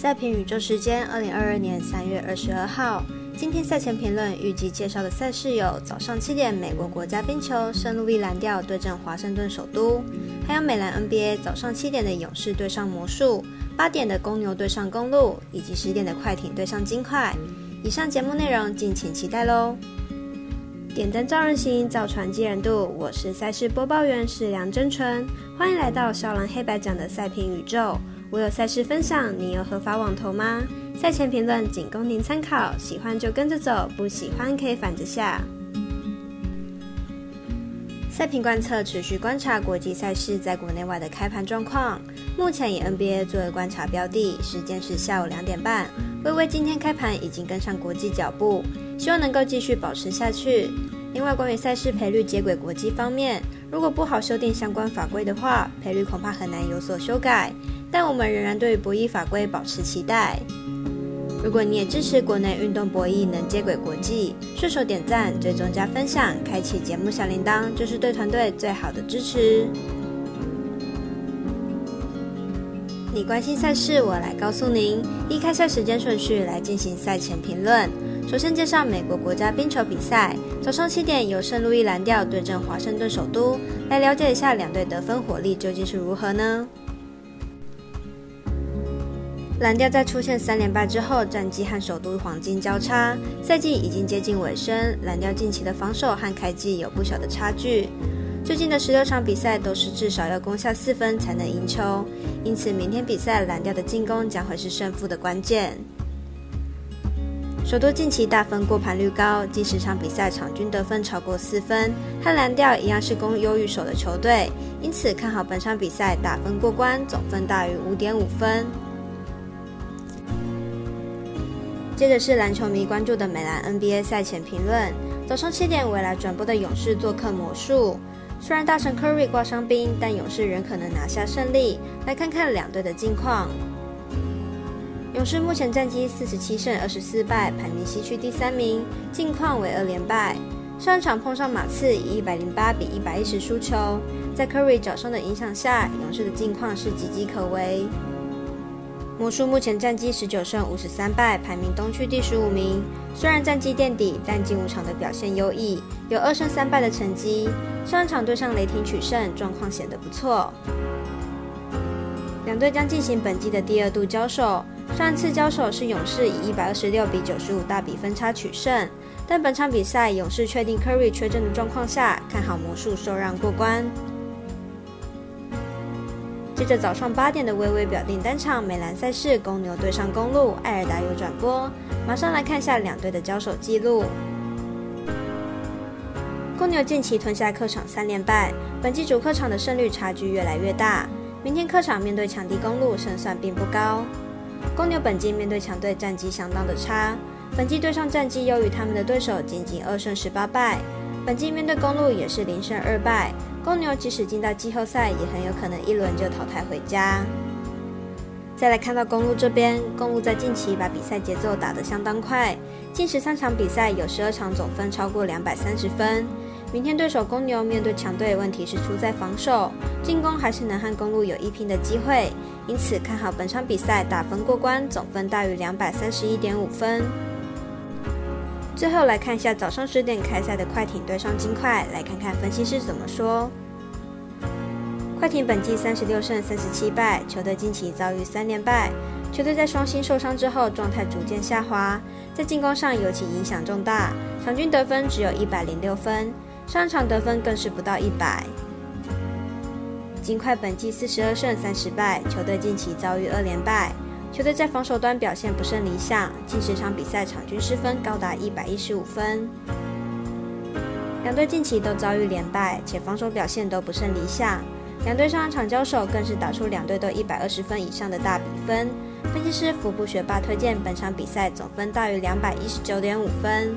赛评宇宙时间，二零二二年三月二十二号。今天赛前评论预计介绍的赛事有：早上七点，美国国家冰球圣路易蓝调对阵华盛顿首都；还有美兰 NBA 早上七点的勇士对上魔术，八点的公牛对上公路，以及十点的快艇对上金块。以上节目内容敬请期待喽！点灯照人行，造船济人度。我是赛事播报员是梁真纯，欢迎来到少狼黑白奖的赛评宇宙。我有赛事分享，你有合法网投吗？赛前评论仅供您参考，喜欢就跟着走，不喜欢可以反着下。赛评观测持续观察国际赛事在国内外的开盘状况，目前以 NBA 作为观察标的，时间是下午两点半。微微今天开盘已经跟上国际脚步，希望能够继续保持下去。另外，关于赛事赔率接轨国际方面，如果不好修订相关法规的话，赔率恐怕很难有所修改。但我们仍然对博弈法规保持期待。如果你也支持国内运动博弈能接轨国际，顺手点赞、追踪加分享、开启节目小铃铛，就是对团队最好的支持。你关心赛事，我来告诉您。依开赛时间顺序来进行赛前评论。首先介绍美国国家冰球比赛，早上七点由圣路易蓝调对阵华盛顿首都，来了解一下两队得分火力究竟是如何呢？蓝调在出现三连败之后，战绩和首都黄金交叉，赛季已经接近尾声。蓝调近期的防守和开季有不小的差距，最近的十六场比赛都是至少要攻下四分才能赢球，因此明天比赛蓝调的进攻将会是胜负的关键。首都近期大分过盘率高，近十场比赛场均得分超过四分，和蓝调一样是攻优于守的球队，因此看好本场比赛打分过关，总分大于五点五分。接着是篮球迷关注的美兰 NBA 赛前评论。早上七点，未来转播的勇士做客魔术。虽然大神 Curry 挂伤兵，但勇士仍可能拿下胜利。来看看两队的近况。勇士目前战绩四十七胜二十四败，排名西区第三名，近况为二连败。上一场碰上马刺，以一百零八比一百一十输球。在 Curry 脚伤的影响下，勇士的近况是岌岌可危。魔术目前战绩十九胜五十三败，排名东区第十五名。虽然战绩垫底，但近五场的表现优异，有二胜三败的成绩。上一场对上雷霆取胜，状况显得不错。两队将进行本季的第二度交手。上一次交手是勇士以一百二十六比九十五大比分差取胜，但本场比赛勇士确定 Curry 缺阵的状况下，看好魔术受让过关。接着早上八点的微微表定单场美兰赛事，公牛对上公路，艾尔达有转播。马上来看下两队的交手记录。公牛近期吞下客场三连败，本季主客场的胜率差距越来越大。明天客场面对强敌公路，胜算并不高。公牛本季面对强队战绩相当的差，本季对上战绩优于他们的对手仅仅二胜十八败。本季面对公路也是零胜二败。公牛即使进到季后赛，也很有可能一轮就淘汰回家。再来看到公路这边，公路在近期把比赛节奏打得相当快，近十三场比赛有十二场总分超过两百三十分。明天对手公牛面对强队，问题是出在防守，进攻还是能和公路有一拼的机会，因此看好本场比赛打分过关，总分大于两百三十一点五分。最后来看一下早上十点开赛的快艇对上金块，来看看分析师怎么说。快艇本季三十六胜三十七败，球队近期遭遇三连败，球队在双星受伤之后状态逐渐下滑，在进攻上尤其影响重大，场均得分只有一百零六分，上场得分更是不到一百。金块本季四十二胜三十败，球队近期遭遇二连败。球队在防守端表现不甚理想，近十场比赛场均失分高达一百一十五分。两队近期都遭遇连败，且防守表现都不甚理想。两队上场交手更是打出两队都一百二十分以上的大比分。分析师福布学霸推荐本场比赛总分大于两百一十九点五分。